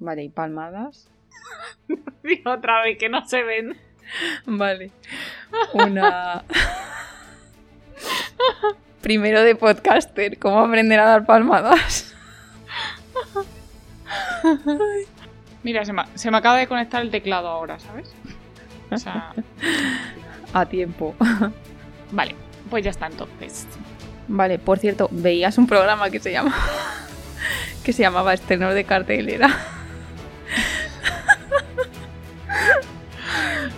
Vale, y palmadas. Otra vez que no se ven. Vale. Una. Primero de podcaster, ¿cómo aprender a dar palmadas? Mira, se me, se me acaba de conectar el teclado ahora, ¿sabes? O sea, A tiempo. vale, pues ya está entonces. Vale, por cierto, veías un programa que se llama. que se llamaba Estrenos de cartelera.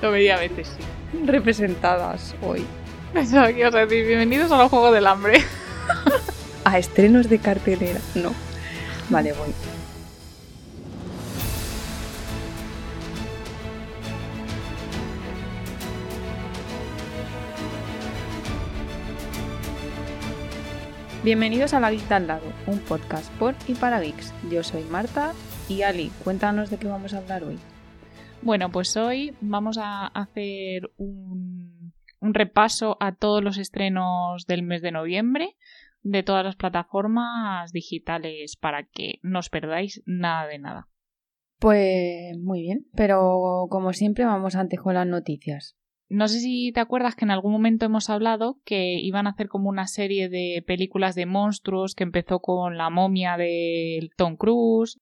Lo veía a veces, sí. representadas hoy. Pensaba que ibas a decir, bienvenidos a los Juegos del Hambre. A estrenos de cartelera. No. Vale, voy. Bienvenidos a La Geek de al lado, un podcast por y para geeks. Yo soy Marta y Ali, cuéntanos de qué vamos a hablar hoy. Bueno, pues hoy vamos a hacer un, un repaso a todos los estrenos del mes de noviembre de todas las plataformas digitales para que no os perdáis nada de nada. Pues muy bien, pero como siempre vamos antes con las noticias. No sé si te acuerdas que en algún momento hemos hablado que iban a hacer como una serie de películas de monstruos que empezó con la momia de Tom Cruise,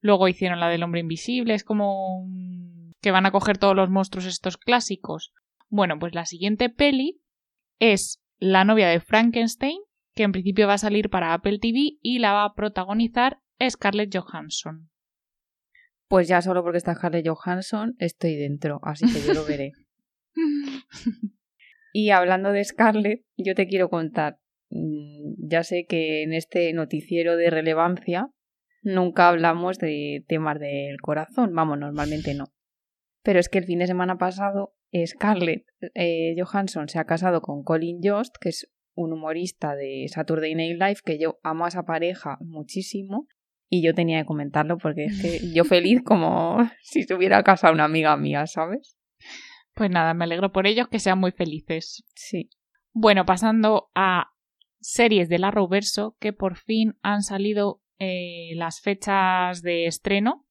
luego hicieron la del hombre invisible, es como un- que van a coger todos los monstruos estos clásicos. Bueno, pues la siguiente peli es La novia de Frankenstein, que en principio va a salir para Apple TV y la va a protagonizar Scarlett Johansson. Pues ya solo porque está Scarlett Johansson estoy dentro, así que yo lo veré. Y hablando de Scarlett, yo te quiero contar. mm, Ya sé que en este noticiero de relevancia nunca hablamos de temas del corazón, vamos, normalmente no. Pero es que el fin de semana pasado Scarlett eh, Johansson se ha casado con Colin Jost, que es un humorista de Saturday Night Live, que yo amo a esa pareja muchísimo. Y yo tenía que comentarlo porque es que yo feliz como si se hubiera casado una amiga mía, ¿sabes? Pues nada, me alegro por ellos que sean muy felices. Sí. Bueno, pasando a series del Arrowverso, que por fin han salido eh, las fechas de estreno.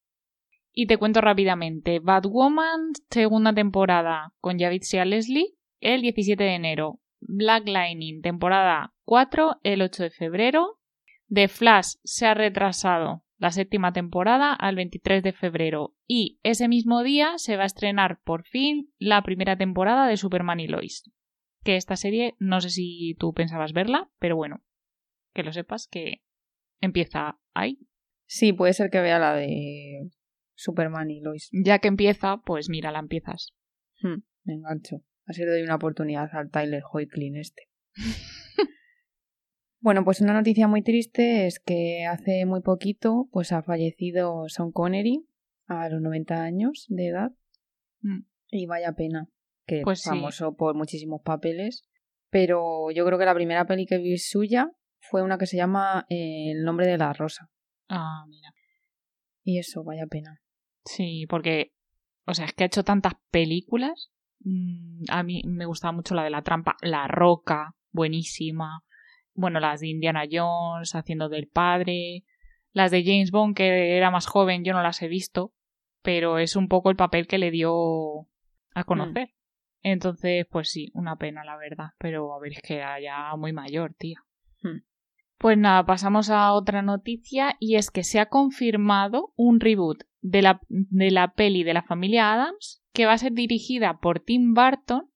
Y te cuento rápidamente. Batwoman, segunda temporada con Javicia Leslie, el 17 de enero. Black Lightning, temporada 4, el 8 de febrero. The Flash se ha retrasado la séptima temporada al 23 de febrero. Y ese mismo día se va a estrenar por fin la primera temporada de Superman y Lois que esta serie, no sé si tú pensabas verla, pero bueno, que lo sepas que empieza ahí. Sí, puede ser que vea la de Superman y Lois. Ya que empieza, pues mira, la empiezas. Hmm, me engancho. Así le doy una oportunidad al Tyler Hoechlin este. bueno, pues una noticia muy triste es que hace muy poquito pues ha fallecido Sean Connery a los 90 años de edad. Mm. Y vaya pena, que Pues sí. famoso por muchísimos papeles. Pero yo creo que la primera peli que vi suya fue una que se llama eh, El nombre de la rosa. Ah, mira. Y eso, vaya pena. Sí, porque, o sea, es que ha hecho tantas películas. Mm, A mí me gustaba mucho la de la trampa, La Roca, buenísima. Bueno, las de Indiana Jones, haciendo del padre. Las de James Bond, que era más joven, yo no las he visto. Pero es un poco el papel que le dio a conocer. Entonces, pues sí, una pena, la verdad. Pero a ver, es que era ya muy mayor, tía. Hmm. Pues nada, pasamos a otra noticia y es que se ha confirmado un reboot de la, de la peli de la familia Adams que va a ser dirigida por Tim Burton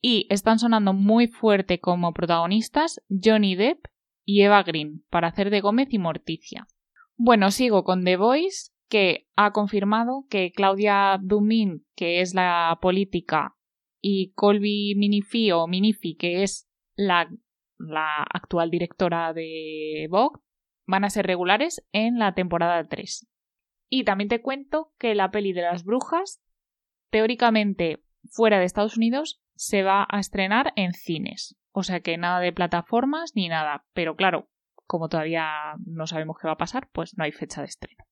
y están sonando muy fuerte como protagonistas Johnny Depp y Eva Green para hacer de Gómez y Morticia. Bueno, sigo con The Voice que ha confirmado que Claudia Dumin, que es la política, y Colby Minifi o Minifi, que es la, la actual directora de Vogue, van a ser regulares en la temporada 3. Y también te cuento que la peli de las brujas, teóricamente fuera de Estados Unidos, se va a estrenar en cines. O sea que nada de plataformas ni nada. Pero claro, como todavía no sabemos qué va a pasar, pues no hay fecha de estreno.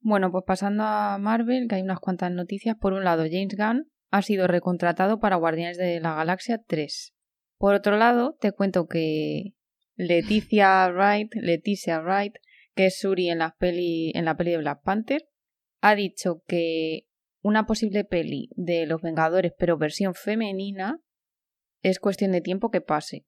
Bueno, pues pasando a Marvel, que hay unas cuantas noticias. Por un lado, James Gunn ha sido recontratado para Guardianes de la Galaxia 3. Por otro lado, te cuento que Leticia Wright, Leticia Wright, que es Suri en la peli, en la peli de Black Panther, ha dicho que una posible peli de Los Vengadores, pero versión femenina, es cuestión de tiempo que pase.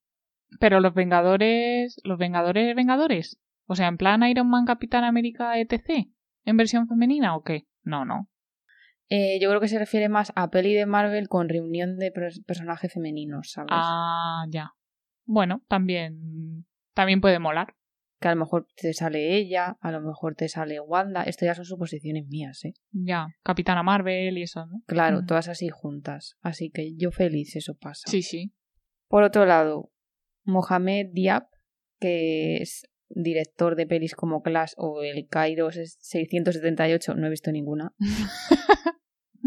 Pero los Vengadores, los Vengadores, Vengadores, o sea, en plan Iron Man, Capitán América, etc. ¿En versión femenina o qué? No, no. Eh, yo creo que se refiere más a peli de Marvel con reunión de pers- personajes femeninos, ¿sabes? Ah, ya. Bueno, también, también puede molar. Que a lo mejor te sale ella, a lo mejor te sale Wanda. Esto ya son suposiciones mías, ¿eh? Ya, Capitana Marvel y eso, ¿no? Claro, Ujú. todas así juntas. Así que yo feliz eso pasa. Sí, sí. Por otro lado, Mohamed Diab, que es director de pelis como Clash o El Cairo 678, no he visto ninguna,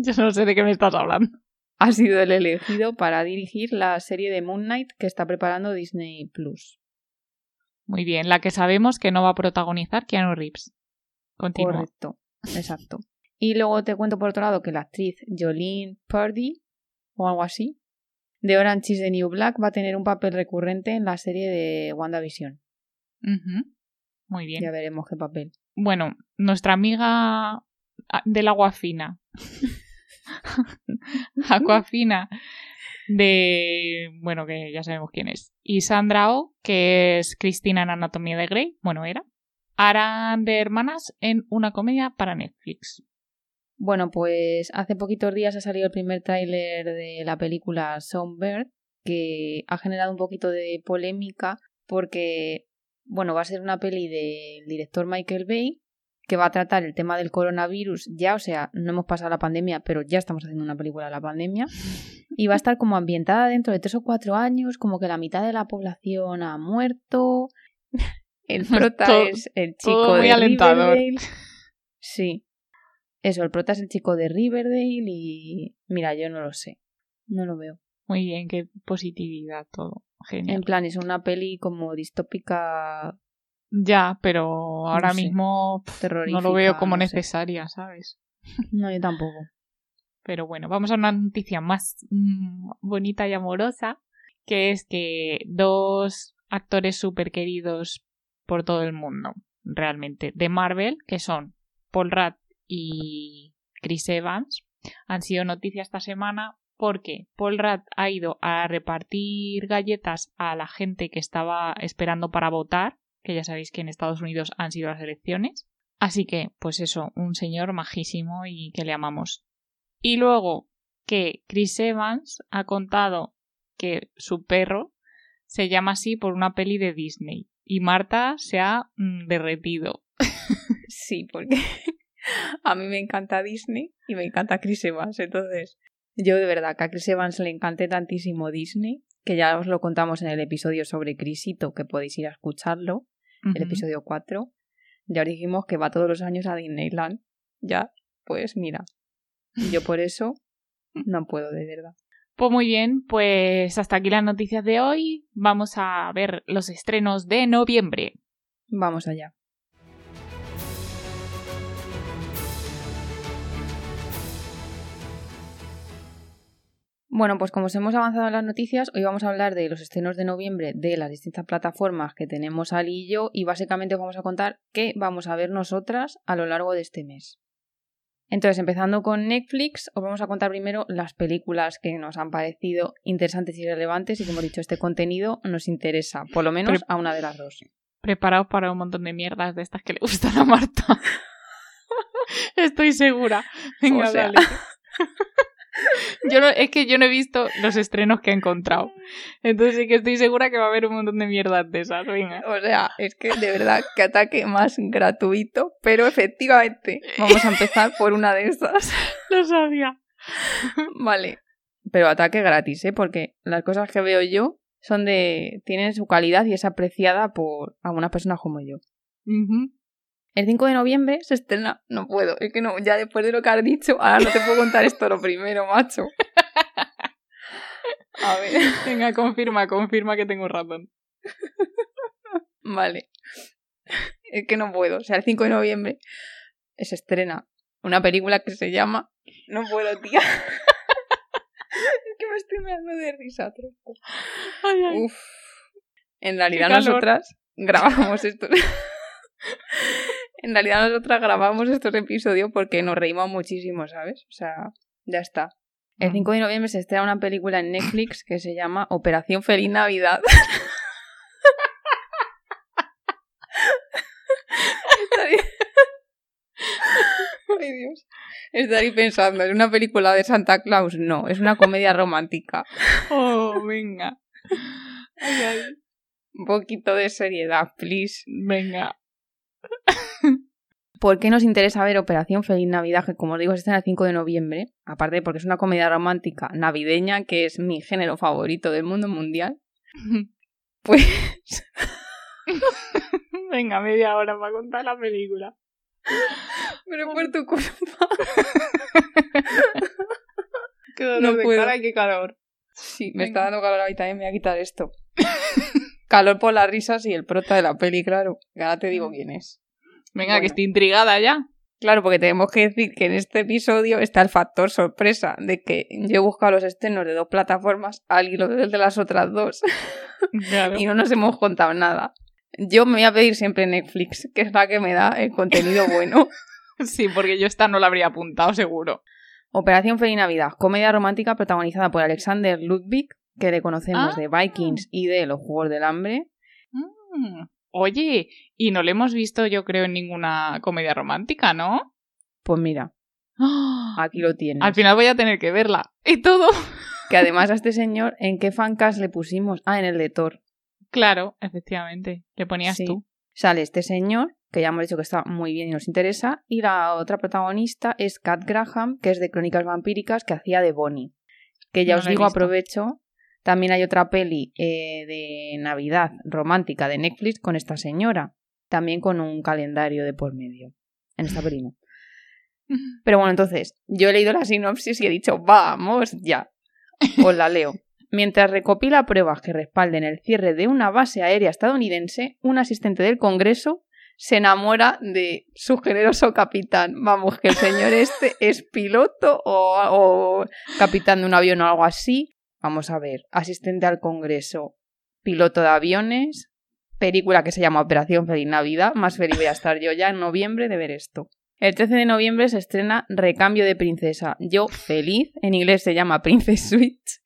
Yo no sé de qué me estás hablando. ha sido el elegido para dirigir la serie de Moon Knight que está preparando Disney Plus. Muy bien, la que sabemos que no va a protagonizar Keanu Reeves. Continúa. Correcto, exacto. Y luego te cuento por otro lado que la actriz Jolene Purdy, o algo así, de Orange is the New Black va a tener un papel recurrente en la serie de WandaVision. Ujú. Muy bien. Ya veremos qué papel. Bueno, nuestra amiga ah, del agua fina. agua fina de, bueno, que ya sabemos quién es. Y Sandra Oh, que es Cristina en Anatomía de Grey, bueno, era. Harán de hermanas en una comedia para Netflix. Bueno, pues hace poquitos días ha salido el primer tráiler de la película Songbird, que ha generado un poquito de polémica porque, bueno, va a ser una peli del director Michael Bay que va a tratar el tema del coronavirus ya, o sea, no hemos pasado la pandemia, pero ya estamos haciendo una película de la pandemia, y va a estar como ambientada dentro de tres o cuatro años, como que la mitad de la población ha muerto, el prota Todo- es el chico muy de alentador. Riverdale. Sí. Eso, el prota es el chico de Riverdale y... Mira, yo no lo sé. No lo veo. Muy bien, qué positividad todo. Genial. En plan, es una peli como distópica Ya, pero ahora sé. mismo no lo veo como no sé. necesaria, ¿sabes? No, yo tampoco. Pero bueno, vamos a una noticia más mm, bonita y amorosa, que es que dos actores súper queridos por todo el mundo, realmente, de Marvel, que son Paul Rudd y Chris Evans, han sido noticia esta semana porque Paul Rudd ha ido a repartir galletas a la gente que estaba esperando para votar, que ya sabéis que en Estados Unidos han sido las elecciones. Así que, pues eso, un señor majísimo y que le amamos. Y luego que Chris Evans ha contado que su perro se llama así por una peli de Disney. Y Marta se ha mm, derretido. Sí, porque a mí me encanta Disney y me encanta Chris Evans. Entonces, yo de verdad que a Chris Evans le encante tantísimo Disney, que ya os lo contamos en el episodio sobre Crisito, que podéis ir a escucharlo, el episodio 4. Ya os dijimos que va todos los años a Disneyland. Ya, pues mira. Yo por eso no puedo, de verdad. Pues muy bien, pues hasta aquí las noticias de hoy. Vamos a ver los estrenos de noviembre. Vamos allá. Bueno, pues como os hemos avanzado en las noticias, hoy vamos a hablar de los estrenos de noviembre de las distintas plataformas que tenemos Ali y yo y básicamente os vamos a contar qué vamos a ver nosotras a lo largo de este mes. Entonces, empezando con Netflix, os vamos a contar primero las películas que nos han parecido interesantes y relevantes y como he dicho, este contenido nos interesa, por lo menos a una de las dos. Preparaos para un montón de mierdas de estas que le gustan a Marta. Estoy segura. Venga, O sea. dale. Yo no, es que yo no he visto los estrenos que he encontrado. Entonces sí que estoy segura que va a haber un montón de mierdas de esas. Venga. O sea, es que de verdad, que ataque más gratuito, pero efectivamente, vamos a empezar por una de estas. Lo sabía. Vale. Pero ataque gratis, ¿eh? Porque las cosas que veo yo son de. tienen su calidad y es apreciada por algunas personas como yo. El 5 de noviembre se estrena. No puedo, es que no, ya después de lo que has dicho, ahora no te puedo contar esto lo primero, macho. A ver. Venga, confirma, confirma que tengo razón. Vale. Es que no puedo. O sea, el 5 de noviembre se estrena una película que se llama. No puedo, tía. es que me estoy mirando de risa, tronco. Ay, ay. Uf. En realidad nosotras grabamos esto. En realidad nosotras grabamos estos episodios porque nos reímos muchísimo, ¿sabes? O sea, ya está. El 5 de noviembre se estrena una película en Netflix que se llama Operación Feliz Navidad. Ay, Dios. Estaría pensando, ¿es una película de Santa Claus? No, es una comedia romántica. Oh, venga. Ay, ay. Un poquito de seriedad, please. Venga. ¿Por qué nos interesa ver Operación Feliz Navidad? Que como os digo, se estrena el 5 de noviembre. Aparte porque es una comedia romántica navideña, que es mi género favorito del mundo mundial. Pues Venga, media hora para contar la película. Pero por tu culpa. Qué dolor No de puedo. cara y qué calor. Sí, me Venga. está dando calor ahí también, me voy a quitar esto. Calor por las risas y el prota de la peli, claro. Ahora te digo quién es. Venga, Bueno. que estoy intrigada ya. Claro, porque tenemos que decir que en este episodio está el factor sorpresa de que yo he buscado los estrenos de dos plataformas al hilo del de las otras dos Claro. y no nos hemos contado nada. Yo me voy a pedir siempre Netflix, que es la que me da el contenido bueno. Sí, porque yo esta no la habría apuntado seguro. Operación Feliz Navidad, comedia romántica protagonizada por Alexander Ludwig, que le conocemos Ah. de Vikings y de Los Juegos del Hambre. Mm. Oye, y no le hemos visto, yo creo, en ninguna comedia romántica, ¿no? Pues mira, ¡Ah! aquí lo tienes. Al final voy a tener que verla. Y todo. Que además a este señor, ¿en qué fancast le pusimos? Ah, en el de Thor. Claro, efectivamente. Le ponías Sí. tú. Sale este señor, que ya hemos dicho que está muy bien y nos interesa, y la otra protagonista es Kat Graham, que es de Crónicas Vampíricas, que hacía de Bonnie. Que ya No os digo, aprovecho, también hay otra peli eh, de Navidad romántica de Netflix con esta señora, también con un calendario de por medio. En esta peli no. Pero bueno, entonces, yo he leído la sinopsis y he dicho, vamos ya. Os la leo. Mientras recopila pruebas que respalden el cierre de una base aérea estadounidense, un asistente del Congreso se enamora de su generoso capitán. Vamos, que el señor este es piloto o, o capitán de un avión o algo así. Vamos a ver, asistente al Congreso, piloto de aviones, película que se llama Operación Feliz Navidad. Más feliz voy a estar yo ya en noviembre de ver esto. El 13 de noviembre se estrena Recambio de Princesa. Yo feliz, en inglés se llama Princess Switch,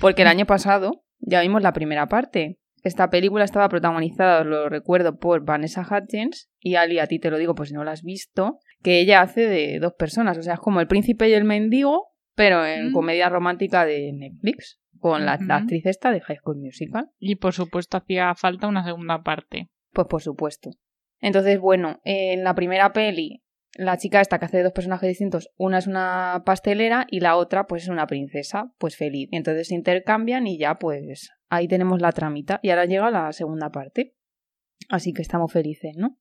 porque el año pasado ya vimos la primera parte. Esta película estaba protagonizada, lo recuerdo, por Vanessa Hudgens y Ali, a ti te lo digo pues si no la has visto, que ella hace de dos personas, o sea, es como el príncipe y el mendigo, pero en Mm. comedia romántica de Netflix, con la, la actriz esta de High School Musical. Y por supuesto hacía falta una segunda parte. Pues por supuesto. Entonces, bueno, en la primera peli, la chica esta que hace dos personajes distintos, una es una pastelera y la otra pues es una princesa, pues feliz. Entonces se intercambian y ya pues ahí tenemos la tramita. Y ahora llega la segunda parte. Así que estamos felices, ¿no?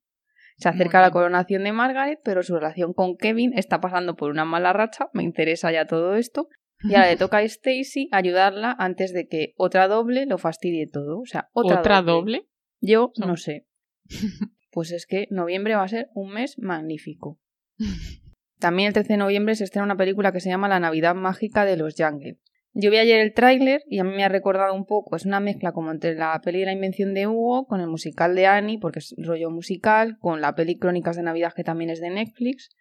Se acerca la coronación de Margaret, pero su relación con Kevin está pasando por una mala racha. Me interesa ya todo esto. Y ahora le toca a Stacy ayudarla antes de que otra doble lo fastidie todo. O sea, otra, ¿Otra doble? yo no sé. Pues es que noviembre va a ser un mes magnífico. También el 13 de noviembre se estrena una película que se llama La Navidad Mágica de los Jungle. Yo vi ayer el tráiler y a mí me ha recordado un poco, es una mezcla como entre la peli de la invención de Hugo con el musical de Annie, porque es rollo musical, con la peli Crónicas de Navidad que también es de Netflix.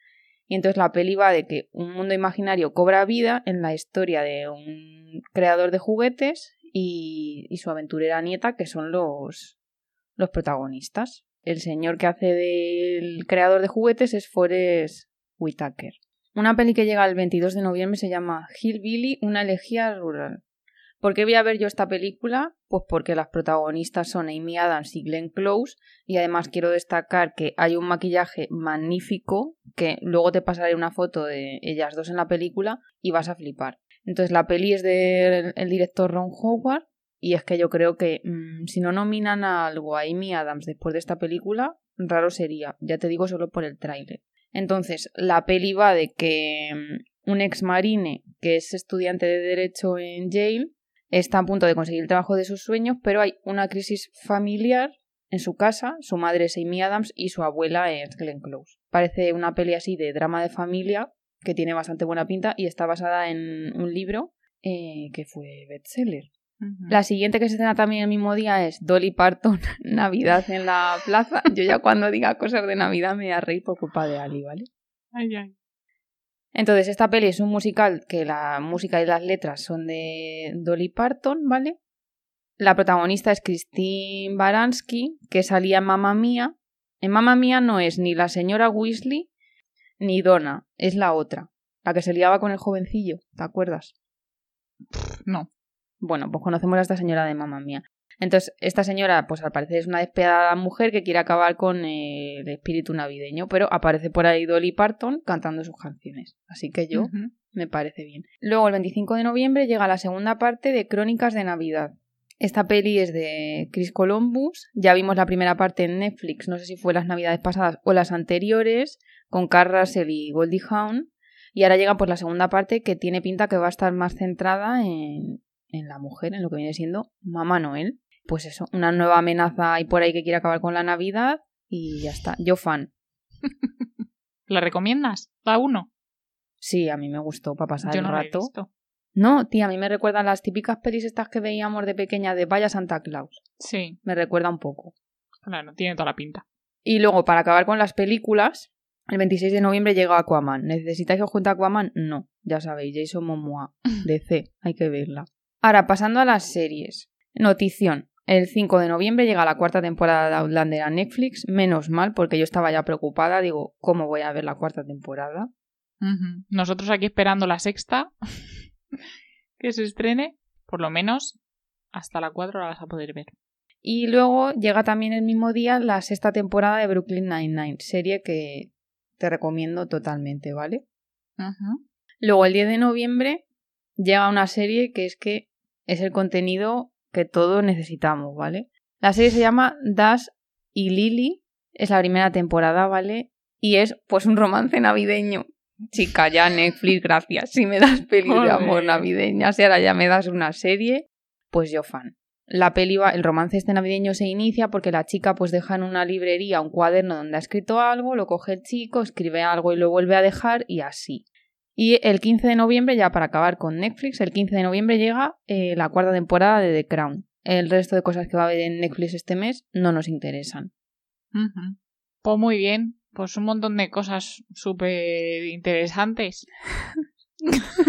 Y entonces la peli va de que un mundo imaginario cobra vida en la historia de un creador de juguetes y, y su aventurera nieta, que son los, los protagonistas. El señor que hace del creador de juguetes es Forrest Whitaker. Una peli que llega el 22 de noviembre se llama Hillbilly, una elegía rural. ¿Por qué voy a ver yo esta película? Pues porque las protagonistas son Amy Adams y Glenn Close y además quiero destacar que hay un maquillaje magnífico que luego te pasaré una foto de ellas dos en la película y vas a flipar. Entonces la peli es del el director Ron Howard y es que yo creo que mmm, si no nominan a algo a Amy Adams después de esta película, raro sería, ya te digo solo por el tráiler. Entonces, la peli va de que mmm, un ex marine que es estudiante de derecho en Yale está a punto de conseguir el trabajo de sus sueños, pero hay una crisis familiar en su casa, su madre es Amy Adams y su abuela es Glenn Close. Parece una peli así de drama de familia que tiene bastante buena pinta y está basada en un libro eh, que fue bestseller. La siguiente que se estrena también el mismo día es Dolly Parton, Navidad en la plaza. Yo ya cuando diga cosas de Navidad me voy a reír por culpa de Ali, ¿vale? Ay, ay. Entonces, esta peli es un musical que la música y las letras son de Dolly Parton, ¿vale? La protagonista es Christine Baranski, que salía en Mamma Mía. En Mamma Mía no es ni la señora Weasley ni Donna, es la otra, la que se liaba con el jovencillo, ¿te acuerdas? No. Bueno, pues conocemos a esta señora de Mamma Mía. Entonces, esta señora, pues al parecer es una despiadada mujer que quiere acabar con eh, el espíritu navideño, pero aparece por ahí Dolly Parton cantando sus canciones. Así que yo me parece bien. Luego, el 25 de noviembre, llega la segunda parte de Crónicas de Navidad. Esta peli es de Chris Columbus. Ya vimos la primera parte en Netflix, no sé si fue las navidades pasadas o las anteriores, con Carl Russell y Goldie Hawn. Y ahora llega pues la segunda parte que tiene pinta que va a estar más centrada en, en la mujer, en lo que viene siendo Mamá Noel. Pues eso, una nueva amenaza ahí por ahí que quiere acabar con la Navidad y ya está. Yo fan. ¿La recomiendas? ¿La uno? Sí, a mí me gustó para pasar Yo el no la he rato. visto. No, tía, a mí me recuerdan las típicas pelis estas que veíamos de pequeña de Vaya Santa Claus. Sí, Me recuerda un poco. claro, tiene toda la pinta. Y luego, para acabar con las películas, el 26 de noviembre llega Aquaman. ¿Necesitáis que os cuente Aquaman? No, ya sabéis, Jason Momoa, DC, hay que verla. Ahora, pasando a las series. Notición. El 5 de noviembre llega la cuarta temporada de Outlander a Netflix. Menos mal, porque yo estaba ya preocupada. Digo, ¿cómo voy a ver la cuarta temporada? Nosotros aquí esperando la sexta que se estrene, por lo menos hasta la 4 la vas a poder ver. Y luego llega también el mismo día la sexta temporada de Brooklyn Nine-Nine, serie que te recomiendo totalmente, ¿vale? Luego el 10 de noviembre llega una serie que es que es el contenido que todos necesitamos, ¿vale? La serie se llama Dash y Lily, es la primera temporada, ¿vale? Y es pues un romance navideño. Chica, ya Netflix, gracias. Si me das peli de amor navideña, si ahora ya me das una serie, pues yo fan. La peli va, el romance este navideño se inicia porque la chica pues deja en una librería un cuaderno donde ha escrito algo, lo coge el chico, escribe algo y lo vuelve a dejar y así. Y el 15 de noviembre, ya para acabar con Netflix, el 15 de noviembre llega eh, la cuarta temporada de The Crown. El resto de cosas que va a haber en Netflix este mes no nos interesan. Pues muy bien, pues un montón de cosas súper interesantes.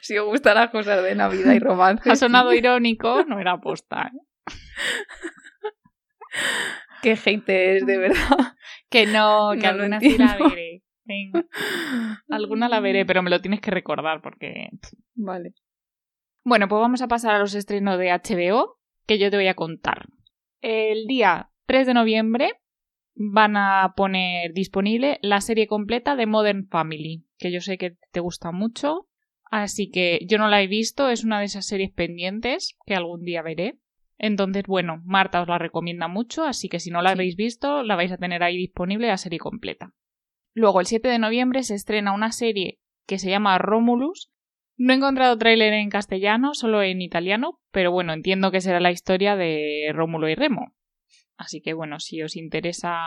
Si os gustan las cosas de Navidad y romance. Ha sonado irónico, no era aposta. ¿eh? Qué hate es, de verdad. Que no, que No alguna sí la veré. Venga, alguna la veré, pero me lo tienes que recordar porque... Vale. Bueno, pues vamos a pasar a los estrenos de HBO que yo te voy a contar. El día 3 de noviembre van a poner disponible la serie completa de Modern Family, que yo sé que te gusta mucho, así que yo no la he visto, es una de esas series pendientes que algún día veré. Entonces, bueno, Marta os la recomienda mucho, así que si no la Sí. habéis visto, la vais a tener ahí disponible la serie completa. Luego, el 7 de noviembre se estrena una serie que se llama Romulus. No he encontrado tráiler en castellano, solo en italiano, pero bueno, entiendo que será la historia de Rómulo y Remo. Así que bueno, si os interesa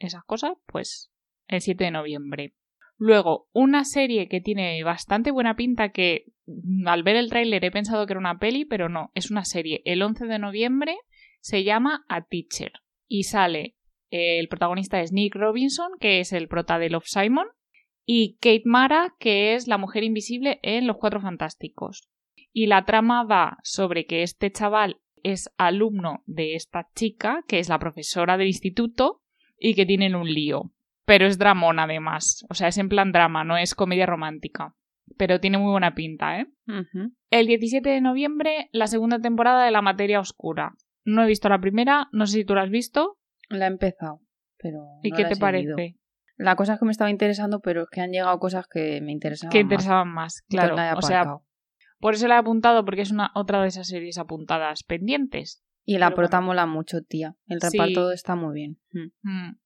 esas cosas, pues el 7 de noviembre. Luego, una serie que tiene bastante buena pinta que mm, al ver el tráiler he pensado que era una peli, pero no, es una serie. El 11 de noviembre se llama A Teacher y sale el protagonista es Nick Robinson, que es el prota de Love Simon, y Kate Mara, que es la mujer invisible en Los Cuatro Fantásticos. Y la trama va sobre que este chaval es alumno de esta chica, que es la profesora del instituto, y que tienen un lío. Pero es dramón además, o sea, es en plan drama, no es comedia romántica. Pero tiene muy buena pinta, ¿eh? El 17 de noviembre, la segunda temporada de La Materia Oscura. No he visto la primera, no sé si tú la has visto. La he empezado, pero. ¿Y no qué la te he parece? La cosa es que me estaba interesando, pero es que han llegado cosas que me interesaban. Que interesaban más, claro. O sea, por eso la he apuntado, porque es una otra de esas series apuntadas pendientes. y la prota bueno. mola mucho, tía. El Sí. reparto está muy bien. Mm. Mm.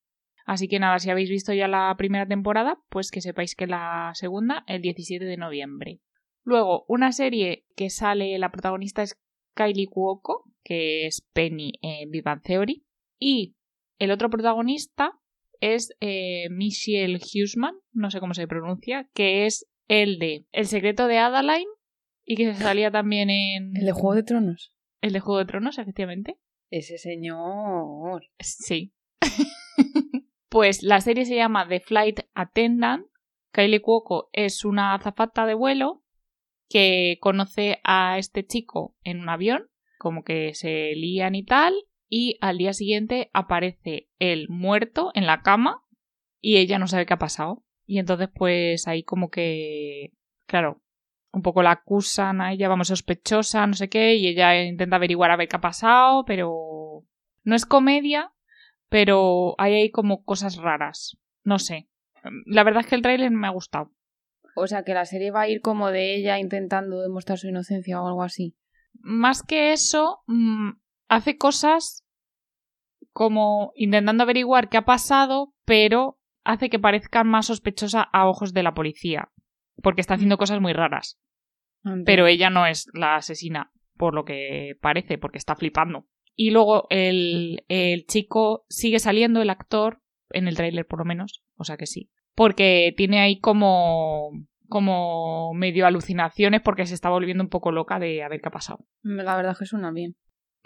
Así que nada, si habéis visto ya la primera temporada, pues que sepáis que la segunda, el 17 de noviembre. Luego, una serie que sale, la protagonista es Kylie Cuoco, que es Penny en Bang Theory. Y el otro protagonista es eh, Michelle Huseman, no sé cómo se pronuncia, que es el de El secreto de Adeline y que se salía también en... ¿El de Juego de Tronos? El de Juego de Tronos, efectivamente. Ese señor. Sí. pues la serie se llama The Flight Attendant. Kylie Cuoco es una azafata de vuelo que conoce a este chico en un avión, como que se lían y tal, y al día siguiente aparece él muerto en la cama y ella no sabe qué ha pasado. Y entonces pues ahí como que, claro, un poco la acusan a ella, vamos, sospechosa, no sé qué, y ella intenta averiguar a ver qué ha pasado, pero no es comedia, pero hay ahí como cosas raras. No sé. La verdad es que el tráiler me ha gustado. O sea, que la serie va a ir como de ella intentando demostrar su inocencia o algo así. Más que eso, mm, hace cosas como intentando averiguar qué ha pasado, pero hace que parezca más sospechosa a ojos de la policía porque está haciendo cosas muy raras. Pero ella no es la asesina, por lo que parece, porque está flipando. Y luego el, el chico sigue saliendo, el actor, en el tráiler por lo menos, o sea que sí. Porque tiene ahí como como medio alucinaciones porque se está volviendo un poco loca de a ver qué ha pasado. La verdad es que suena bien.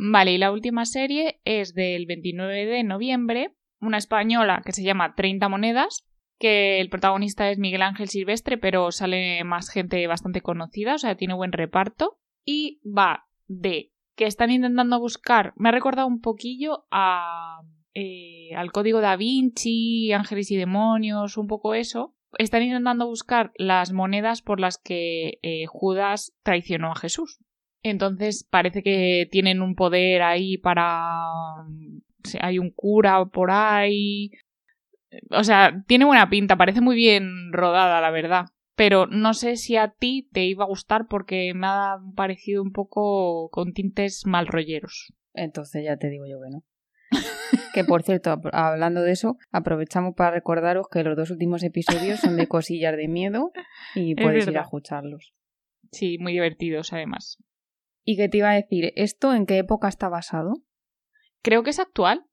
Vale, y la última serie es del 29 de noviembre, una española que se llama 30 monedas, que el protagonista es Miguel Ángel Silvestre, pero sale más gente bastante conocida, o sea, tiene buen reparto. Y va de que están intentando buscar, me ha recordado un poquillo a, eh, al código da Vinci, Ángeles y Demonios, un poco eso. Están intentando buscar las monedas por las que eh, Judas traicionó a Jesús. Entonces parece que tienen un poder ahí para... Hay un cura por ahí, o sea, tiene buena pinta, parece muy bien rodada, la verdad. Pero no sé si a ti te iba a gustar porque me ha parecido un poco con tintes mal rolleros. Entonces ya te digo yo que no. que por cierto, hablando de eso, aprovechamos para recordaros que los dos últimos episodios son de cosillas de miedo y podéis ir a escucharlos. Sí, muy divertidos además. ¿Y qué te iba a decir? ¿Esto en qué época está basado? Creo que es actual.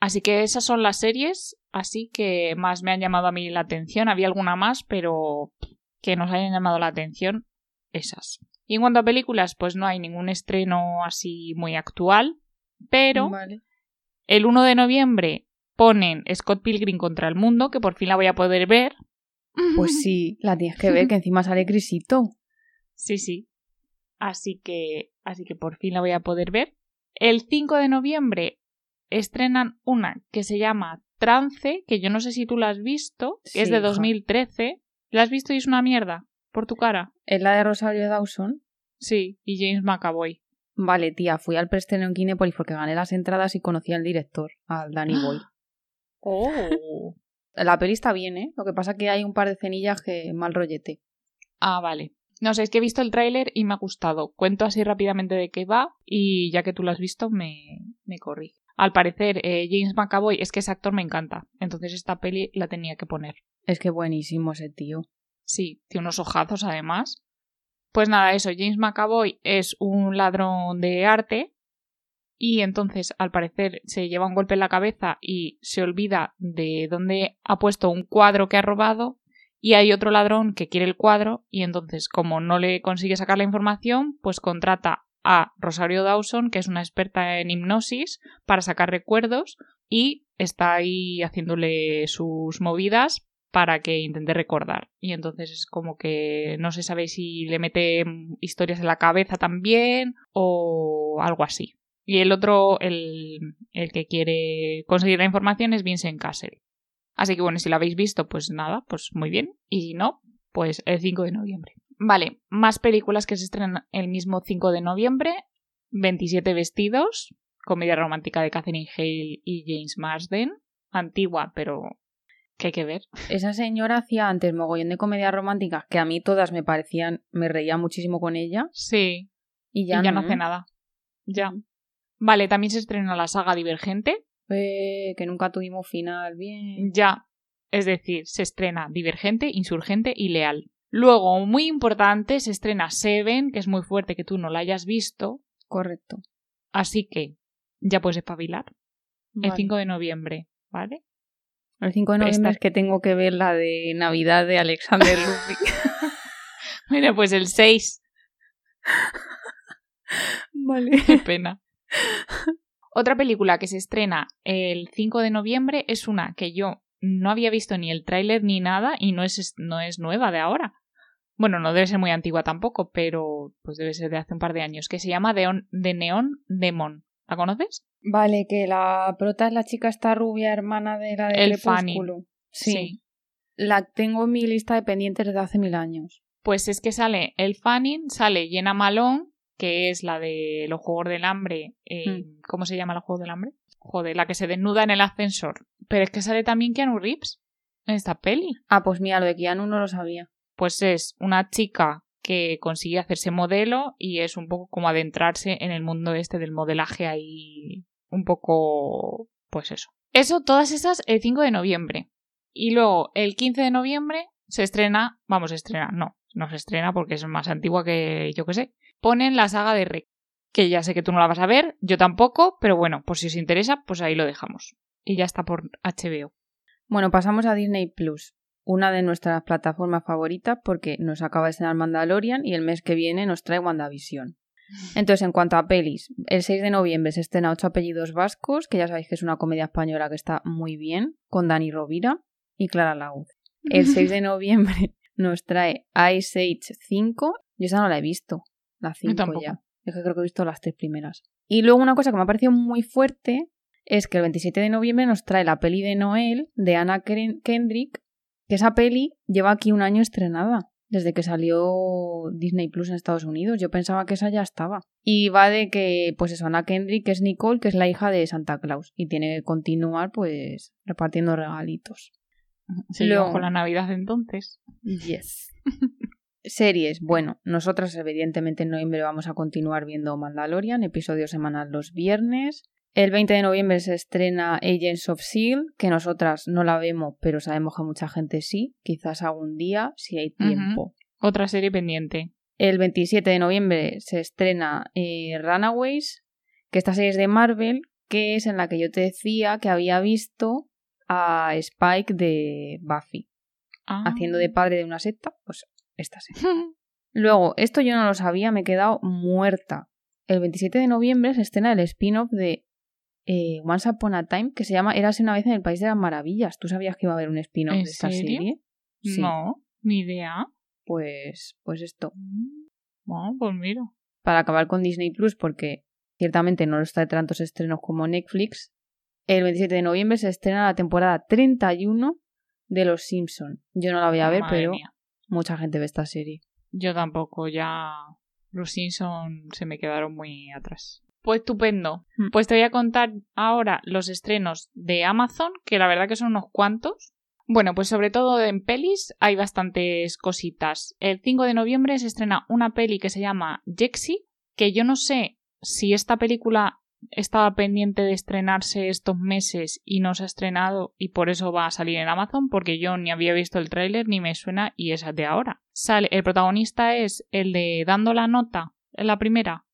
Así que esas son las series, así que más me han llamado a mí la atención. Había alguna más, pero que nos hayan llamado la atención, esas. Y en cuanto a películas, pues no hay ningún estreno así muy actual, pero el 1 de noviembre ponen Scott Pilgrim contra el mundo, que por fin la voy a poder ver. Pues sí, la tienes que ver, que encima sale Crisito. Sí, sí. Así que, así que por fin la voy a poder ver. El 5 de noviembre estrenan una que se llama Trance, que yo no sé si tú la has visto, es de 2013. ¿La has visto y es una mierda? Por tu cara. ¿Es la de Rosario Dawson? Sí, y James McAvoy. Vale, tía, fui al preestreno en Kinepolis porque gané las entradas y conocí al director, al Danny Boy. Oh. La peli está bien, ¿eh? Lo que pasa es que hay un par de cenillas que mal rollete. Ah, vale. No sé, es que he visto el tráiler y me ha gustado. Cuento así rápidamente de qué va y ya que tú lo has visto me, me corrí. Al parecer, eh, James McAvoy, es que ese actor me encanta. Entonces esta peli la tenía que poner. Es que buenísimo ese tío. Sí, tiene unos ojazos además. Pues nada, eso, James McAvoy es un ladrón de arte y entonces al parecer se lleva un golpe en la cabeza y se olvida de dónde ha puesto un cuadro que ha robado y hay otro ladrón que quiere el cuadro y entonces como no le consigue sacar la información pues contrata a Rosario Dawson, que es una experta en hipnosis, para sacar recuerdos y está ahí haciéndole sus movidas para que intente recordar. Y entonces es como que no se sabe si le mete historias en la cabeza también o algo así. Y el otro, el, el que quiere conseguir la información es Vincent Castle. Así que bueno, si lo habéis visto, pues nada, pues muy bien. Y si no, pues el 5 de noviembre. Vale, más películas que se estrenan el mismo 5 de noviembre. 27 vestidos, comedia romántica de Catherine Hale y James Marsden. Antigua, pero que hay que ver. Esa señora hacía antes mogollón de comedias románticas que a mí todas me parecían, me reía muchísimo con ella. Sí. Y ya, no, no, hace nada. Ya. Vale, también se estrena la saga Divergente. Eh, que nunca tuvimos final bien. Ya. Es decir, se estrena Divergente, Insurgente y Leal. Luego, muy importante, se estrena Seven, que es muy fuerte que tú no la hayas visto. Correcto. Así que ya puedes espabilar. El 5 de noviembre, ¿vale? El 5 de noviembre es que tengo que ver la de Navidad de Alexander Ludwig. Mira, pues el 6. Vale. Qué pena. Otra película que se estrena el 5 de noviembre es una que yo no había visto ni el tráiler ni nada y no es, no es nueva de ahora. Bueno, no debe ser muy antigua tampoco, pero pues debe ser de hace un par de años, que se llama The, The Neon Demon. ¿La conoces? Vale, que la prota es la chica esta rubia hermana de la de El Fanny. Sí. La tengo en mi lista de pendientes desde hace mil años. Pues es que sale el Fanning, sale Jenna Malone, que es la de los Juegos del Hambre. eh, Mm. ¿Cómo se llama los Juegos del Hambre? Joder, la que se desnuda en el ascensor. Pero es que sale también Keanu Reeves en esta peli. Ah, pues mira, lo de Keanu no lo sabía. Pues es una chica que consigue hacerse modelo y es un poco como adentrarse en el mundo este del modelaje ahí un poco pues eso. Eso, todas esas el 5 de noviembre. Y luego el 15 de noviembre se estrena, vamos, se estrena, no, no se estrena porque es más antigua que yo que sé. Ponen la saga de Rec, que ya sé que tú no la vas a ver, yo tampoco, pero bueno, por si os interesa, pues ahí lo dejamos. Y ya está por HBO. Bueno, pasamos a Disney Plus, una de nuestras plataformas favoritas porque nos acaba de estrenar Mandalorian y el mes que viene nos trae WandaVision. Entonces, en cuanto a pelis, el 6 de noviembre se estrena Ocho apellidos vascos, que ya sabéis que es una comedia española que está muy bien, con Dani Rovira y Clara Lauz. El 6 de noviembre nos trae Ice Age 5. Yo esa no la he visto, la 5 tampoco. ya. Es que creo que he visto las tres primeras. Y luego una cosa que me ha parecido muy fuerte es que el 27 de noviembre nos trae la peli de Noel de Anna Ken- Kendrick, que esa peli lleva aquí un año estrenada, desde que salió Disney Plus en Estados Unidos. Yo pensaba que esa ya estaba. Y va de que, pues eso, Anna Kendrick es Nicole, que es la hija de Santa Claus, y tiene que continuar, pues, repartiendo regalitos. Sí, Luego- con la Navidad de entonces. Yes. Series, bueno, nosotras evidentemente en noviembre vamos a continuar viendo Mandalorian, episodio semanal los viernes. El 20 de noviembre se estrena Agents of S.H.I.E.L.D., E que nosotras no la vemos, pero sabemos que mucha gente sí, quizás algún día, si hay tiempo. Otra serie pendiente. El 27 de noviembre se estrena eh, Runaways, que esta serie es de Marvel, que es en la que yo te decía que había visto a Spike de Buffy, Ah. haciendo de padre de una secta, pues esta serie. Luego, esto yo no lo sabía, me he quedado muerta. El 27 de noviembre se estrena el spin-off de eh, Once Upon a Time, que se llama Érase una vez en el País de las Maravillas. ¿Tú sabías que iba a haber un spin-off ¿En de esta serio? serie? Sí. No, ni idea. Pues, pues esto. Bueno, pues mira. Para acabar con Disney Plus, porque ciertamente no los trae tantos estrenos como Netflix, el 27 de noviembre se estrena la temporada 31 de Los Simpson. Yo no la voy a ver, Madre pero mía. mucha gente ve esta serie. Yo tampoco, ya los Simpson se me quedaron muy atrás. Pues estupendo. Mm. Pues te voy a contar ahora los estrenos de Amazon, que la verdad que son unos cuantos. Bueno, pues sobre todo en pelis hay bastantes cositas. El 5 de noviembre se estrena una peli que se llama Jexy, que yo no sé si esta película estaba pendiente de estrenarse estos meses y no se ha estrenado y por eso va a salir en Amazon porque yo ni había visto el tráiler ni me suena y esa es de ahora. Sale, el protagonista es el de Dando la nota, la primera,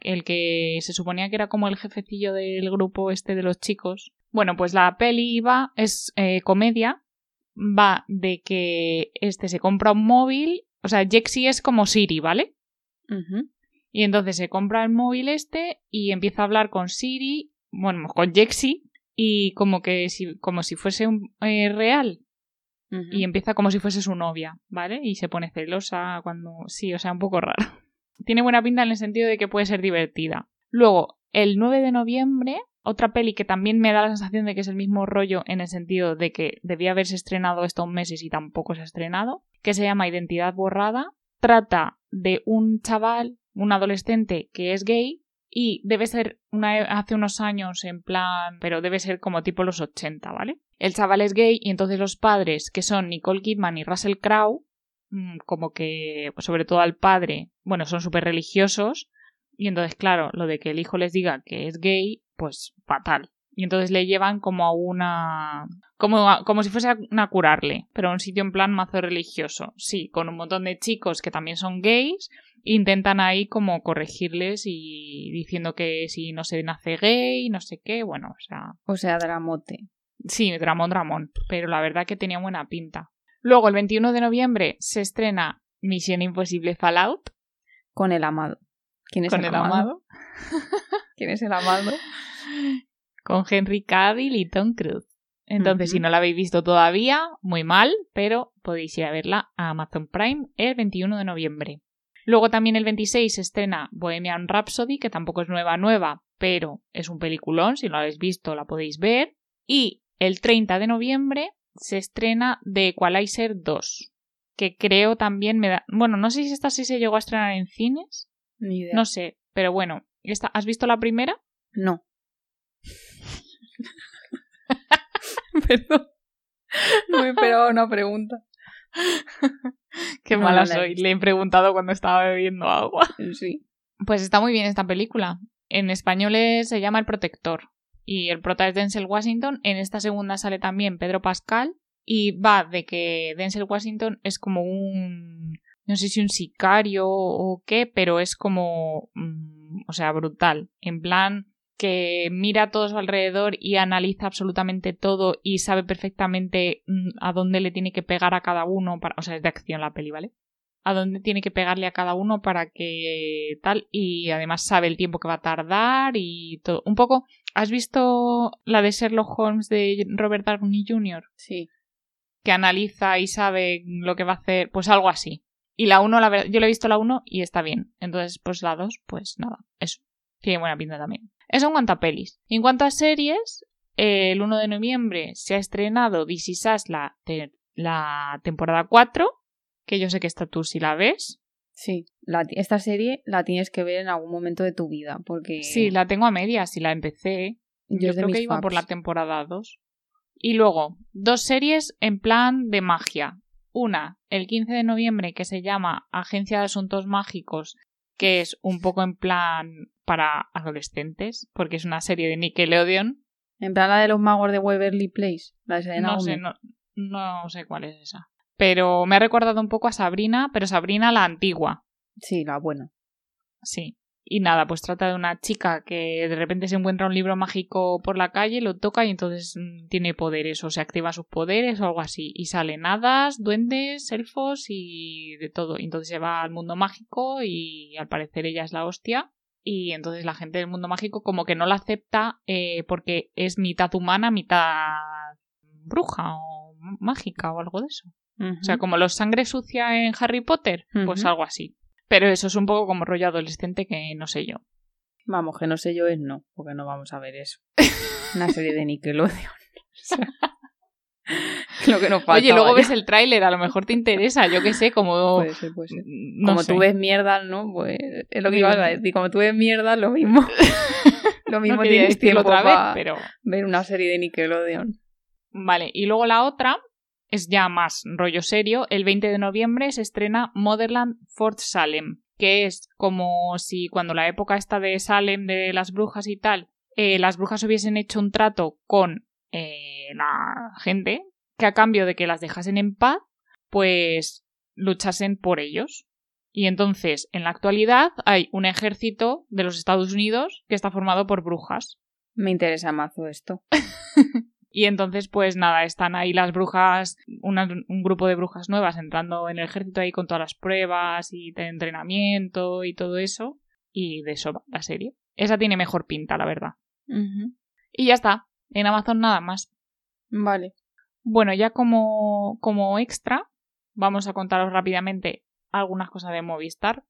el que se suponía que era como el jefecillo del grupo este de los chicos. Bueno, pues la peli va, es eh, comedia, va de que este se compra un móvil, o sea, Jexy es como Siri, ¿vale? Y entonces se compra el móvil este y empieza a hablar con Siri, bueno, con Jexy, y como que si, como si fuese un, eh, real. Y empieza como si fuese su novia, ¿vale? Y se pone celosa cuando. Sí, o sea, un poco raro. Tiene buena pinta en el sentido de que puede ser divertida. Luego, el 9 de noviembre, otra peli que también me da la sensación de que es el mismo rollo en el sentido de que debía haberse estrenado estos meses y tampoco se ha estrenado, que se llama Identidad Borrada. Trata de un chaval, un adolescente que es gay y debe ser una, hace unos años en plan, pero debe ser como tipo los 80, ¿vale? El chaval es gay y entonces los padres, que son Nicole Kidman y Russell Crowe, mm, como que, pues, sobre todo al padre, bueno, son súper religiosos y entonces, claro, lo de que el hijo les diga que es gay, pues fatal. Y entonces le llevan como a una... Como, a- como si fuese a, curarle, pero a un sitio en plan mazo religioso. Sí, con un montón de chicos que también son gays, intentan ahí como corregirles y diciendo que si no se nace gay, no sé qué, bueno, o sea, O sea, dramote. Sí, Dramón Dramón, pero la verdad que tenía buena pinta. Luego, el 21 de noviembre se estrena Misión Imposible Fallout. Con el amado. ¿Quién es con el amado? ¿Quién es el amado? Con Henry Cavill y Tom Cruise. Entonces, si no la habéis visto todavía, muy mal, pero podéis ir a verla a Amazon Prime el 21 de noviembre. Luego también el 26 se estrena Bohemian Rhapsody, que tampoco es nueva nueva, pero es un peliculón, si no la habéis visto la podéis ver. Y el 30 de noviembre se estrena The Equalizer 2, que creo también me da... Bueno, no sé si esta sí se llegó a estrenar en cines, Ni idea. no sé, pero bueno, esta... ¿has visto la primera? No. Perdón. No me esperaba una pregunta. Qué No, mala no soy, le he preguntado cuando estaba bebiendo agua. Sí. Pues está muy bien esta película. En español es- se llama El Protector. Y el prota es Denzel Washington. En esta segunda sale también Pedro Pascal. Y va de que Denzel Washington es como un. No sé si un sicario o qué, pero es como. mm, o sea, brutal. En plan que mira a todo su alrededor y analiza absolutamente todo y sabe perfectamente mm, a dónde le tiene que pegar a cada uno. Para, o sea, es de acción la peli, ¿vale? a dónde tiene que pegarle a cada uno para que tal y además sabe el tiempo que va a tardar y todo. Un poco, ¿has visto la de Sherlock Holmes de Robert Downey Jr. Sí. que analiza y sabe lo que va a hacer? Pues algo así. Y la 1, la verdad, yo le he visto la 1 y está bien. Entonces, pues la 2, pues nada, eso. Tiene buena pinta también. Eso en cuanto a pelis. Y en cuanto a series, eh, el 1 de noviembre se ha estrenado Is Us, la, te- la temporada 4, que yo sé que esta tú si la ves. Sí. La- esta serie la tienes que ver en algún momento de tu vida. Porque Sí, la tengo a medias y la empecé. yo creo que iba por la temporada 2. Y luego, dos series en plan de magia. Una, el 15 de noviembre, que se llama Agencia de Asuntos Mágicos, que es un poco en plan para adolescentes, porque es una serie de Nickelodeon. En plan la de los magos de Waverly Place. La de Selena No sé, no, no sé cuál es esa. Pero me ha recordado un poco a Sabrina, pero Sabrina la antigua. Sí, la buena. Sí. Y nada, pues trata de una chica que de repente se encuentra un libro mágico por la calle, lo toca y entonces mm, tiene poderes o se activa sus poderes o algo así. Y salen hadas, duendes, elfos y de todo. Y entonces se va al mundo mágico y al parecer ella es la hostia. Y entonces la gente del mundo mágico como que no la acepta eh, porque es mitad humana, mitad bruja o mágica o algo de eso. O sea, como los sangre sucia en Harry Potter, pues algo así. Pero eso es un poco como rollo adolescente que no sé yo. Vamos, que no sé yo es no, porque no vamos a ver eso. Una serie de Nickelodeon. Lo que nos falta. Oye, luego ves el tráiler, a lo mejor te interesa, yo qué sé, como... Puede ser, puede ser. no como sé. tú ves mierda, ¿no? Pues es lo que ibas a decir. Como tú ves mierda, lo mismo. lo No mismo quería tienes tiempo otra vez, para pero... ver una serie de Nickelodeon. Vale, y luego la otra es ya más rollo serio. El 20 de noviembre se estrena Motherland Fort Salem, que es como si cuando la época esta de Salem, de las brujas y tal, eh, las brujas hubiesen hecho un trato con eh, la gente, que a cambio de que las dejasen en paz, pues luchasen por ellos. Y entonces, en la actualidad, hay un ejército de los Estados Unidos que está formado por brujas. Me interesa mazo esto. Y entonces, pues nada, están ahí las brujas, una- un grupo de brujas nuevas entrando en el ejército ahí con todas las pruebas y de entrenamiento y todo eso. Y de eso va la serie. Esa tiene mejor pinta, la verdad. Y ya está. En Amazon nada más. Vale. Bueno, ya como, como extra, vamos a contaros rápidamente algunas cosas de Movistar.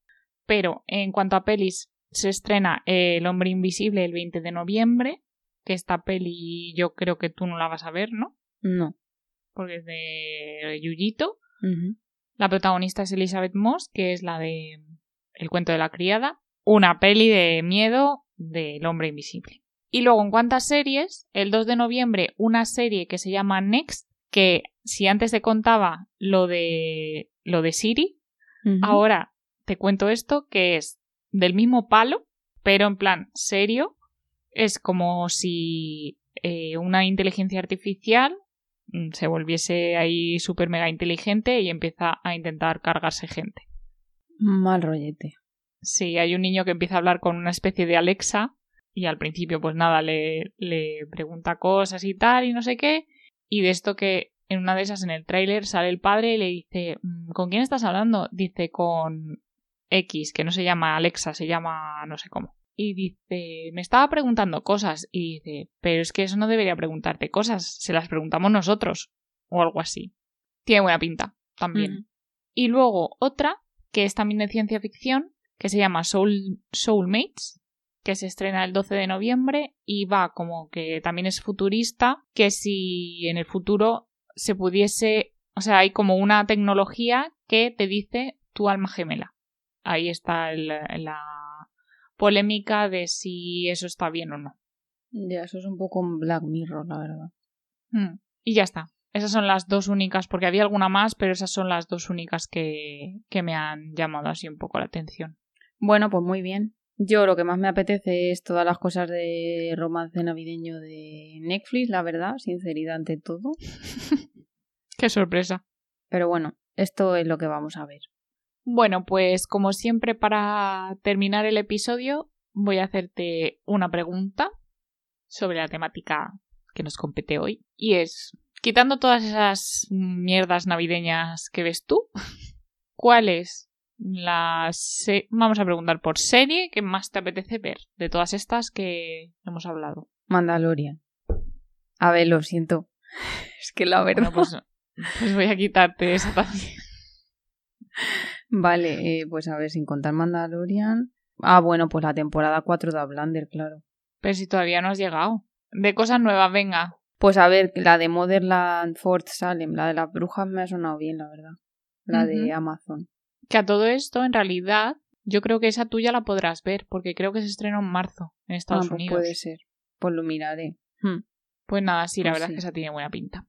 Pero en cuanto a pelis, se estrena El hombre invisible el 20 de noviembre. Que esta peli yo creo que tú no la vas a ver, ¿no? No. porque es de Yuyito. La protagonista es Elizabeth Moss, que es la de El cuento de la criada. Una peli de miedo del hombre invisible. Y luego, en cuanto a series, el 2 de noviembre, una serie que se llama Next, que si antes te contaba lo de lo de Siri, ahora te cuento esto, que es del mismo palo, pero en plan serio. Es como si eh, una inteligencia artificial mm, se volviese ahí súper mega inteligente y empieza a intentar cargarse gente. Mal rollete. Sí, hay un niño que empieza a hablar con una especie de Alexa y al principio pues nada, le, le pregunta cosas y tal y no sé qué. Y de esto que en una de esas en el tráiler sale el padre y le dice, "Mm, ¿con quién estás hablando? Dice con X, que no se llama Alexa, se llama no sé cómo. Y dice, me estaba preguntando cosas. Y dice, pero es que eso no debería preguntarte cosas, se las preguntamos nosotros. O algo así. Tiene buena pinta, también. Y luego otra, que es también de ciencia ficción, que se llama Soul, Soulmates, que se estrena el 12 de noviembre y va como que también es futurista, que si en el futuro se pudiese, o sea, hay como una tecnología que te dice tu alma gemela. Ahí está la polémica de si eso está bien o no. Ya, eso es un poco un Black Mirror, la verdad. Mm, Y ya está. Esas son las dos únicas, porque había alguna más, pero esas son las dos únicas que, que me han llamado así un poco la atención. Bueno, pues muy bien. Yo lo que más me apetece es todas las cosas de romance navideño de Netflix, la verdad, sinceridad ante todo. Qué sorpresa. Pero bueno, esto es lo que vamos a ver. Bueno, pues como siempre para terminar el episodio voy a hacerte una pregunta sobre la temática que nos compete hoy. Y es, quitando todas esas mierdas navideñas que ves tú, ¿cuál es la... se- Vamos a preguntar por serie que más te apetece ver de todas estas que hemos hablado? Mandalorian. A ver, lo siento. Es que la verdad. Bueno, pues, pues voy a quitarte esa también. Vale, eh, pues a ver, sin contar Mandalorian. Ah, bueno, pues la temporada 4 de Outlander, claro. Pero si todavía no has llegado. De cosas nuevas, venga. Pues a ver, la de Motherland Fort Salem, la de las brujas me ha sonado bien, la verdad. La de. Amazon. Que a todo esto, en realidad, yo creo que esa tuya la podrás ver, porque creo que se estrenó en marzo en Estados Ah, pues Unidos. puede ser. Pues lo miraré. Hmm. Pues nada, sí, la Pues verdad sí. es que esa tiene buena pinta.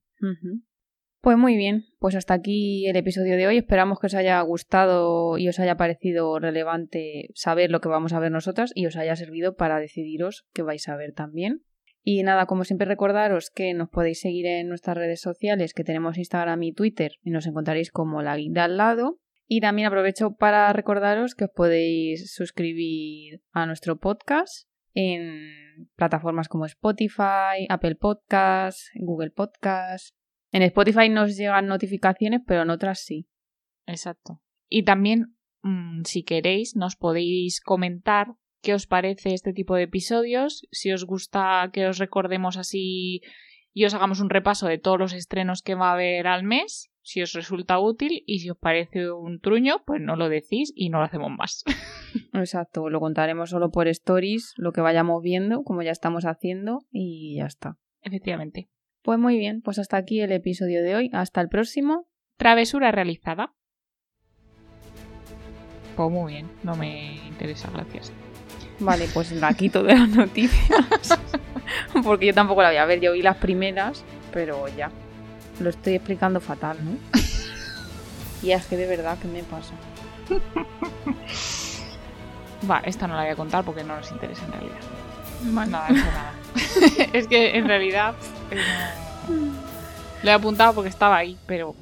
Pues muy bien, pues hasta aquí el episodio de hoy. Esperamos que os haya gustado y os haya parecido relevante saber lo que vamos a ver nosotras y os haya servido para decidiros qué vais a ver también. Y nada, como siempre recordaros que nos podéis seguir en nuestras redes sociales, que tenemos Instagram y Twitter, y nos encontraréis como la guinda al lado. Y también aprovecho para recordaros que os podéis suscribir a nuestro podcast en plataformas como Spotify, Apple Podcasts, Google Podcasts. En Spotify nos llegan notificaciones, pero en otras sí. Exacto. Y también, mm, si queréis, nos podéis comentar qué os parece este tipo de episodios, si os gusta que os recordemos así y os hagamos un repaso de todos los estrenos que va a haber al mes, si os resulta útil y si os parece un truño, pues no lo decís y no lo hacemos más. Exacto, lo contaremos solo por stories, lo que vayamos viendo, como ya estamos haciendo, y ya está. Efectivamente. Pues muy bien, pues hasta aquí el episodio de hoy. Hasta el próximo. Travesura realizada. Pues muy bien, no me interesa, gracias. Vale, pues la quito de las noticias. Porque yo tampoco la voy a ver. Yo vi las primeras, pero ya. Lo estoy explicando fatal, ¿no? Y es que de verdad, ¿qué me pasa? Va, esta no la voy a contar porque no nos interesa en realidad. Nada, eso nada. es que en realidad eh, no- lo he apuntado porque estaba ahí, pero